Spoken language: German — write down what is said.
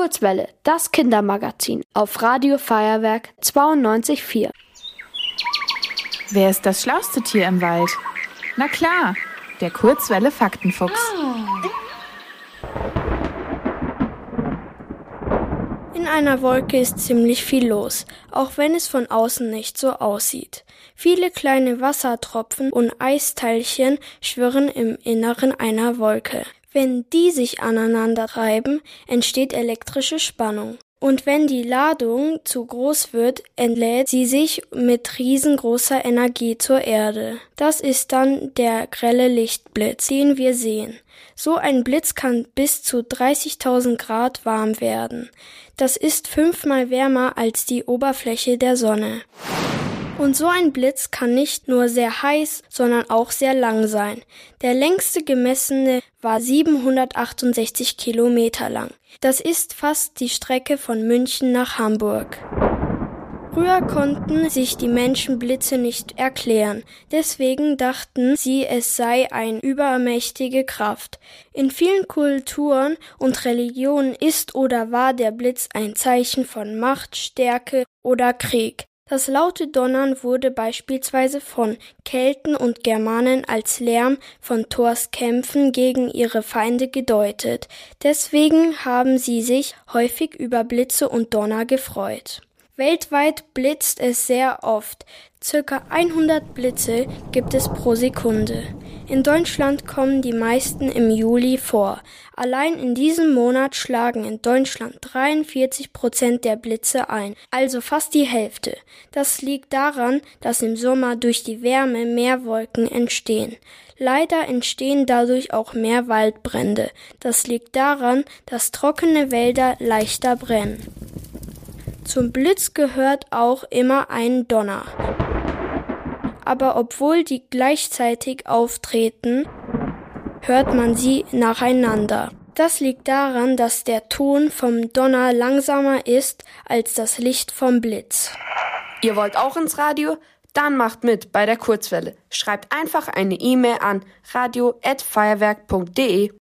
Kurzwelle, das Kindermagazin auf Radio Feuerwerk 92.4. Wer ist das schlauste Tier im Wald? Na klar, der Kurzwelle Faktenfuchs. In einer Wolke ist ziemlich viel los, auch wenn es von außen nicht so aussieht. Viele kleine Wassertropfen und Eisteilchen schwirren im Inneren einer Wolke. Wenn die sich aneinander reiben, entsteht elektrische Spannung. Und wenn die Ladung zu groß wird, entlädt sie sich mit riesengroßer Energie zur Erde. Das ist dann der grelle Lichtblitz, den wir sehen. So ein Blitz kann bis zu 30.000 Grad warm werden. Das ist fünfmal wärmer als die Oberfläche der Sonne. Und so ein Blitz kann nicht nur sehr heiß, sondern auch sehr lang sein. Der längste gemessene war 768 Kilometer lang. Das ist fast die Strecke von München nach Hamburg. Früher konnten sich die Menschen Blitze nicht erklären, deswegen dachten sie, es sei eine übermächtige Kraft. In vielen Kulturen und Religionen ist oder war der Blitz ein Zeichen von Macht, Stärke oder Krieg. Das laute Donnern wurde beispielsweise von Kelten und Germanen als Lärm von Thors Kämpfen gegen ihre Feinde gedeutet. Deswegen haben sie sich häufig über Blitze und Donner gefreut. Weltweit blitzt es sehr oft. Circa 100 Blitze gibt es pro Sekunde. In Deutschland kommen die meisten im Juli vor. Allein in diesem Monat schlagen in Deutschland 43 Prozent der Blitze ein, also fast die Hälfte. Das liegt daran, dass im Sommer durch die Wärme mehr Wolken entstehen. Leider entstehen dadurch auch mehr Waldbrände. Das liegt daran, dass trockene Wälder leichter brennen. Zum Blitz gehört auch immer ein Donner aber obwohl die gleichzeitig auftreten, hört man sie nacheinander. Das liegt daran, dass der Ton vom Donner langsamer ist als das Licht vom Blitz. Ihr wollt auch ins Radio? Dann macht mit bei der Kurzwelle. Schreibt einfach eine E-Mail an radio@feuerwerk.de.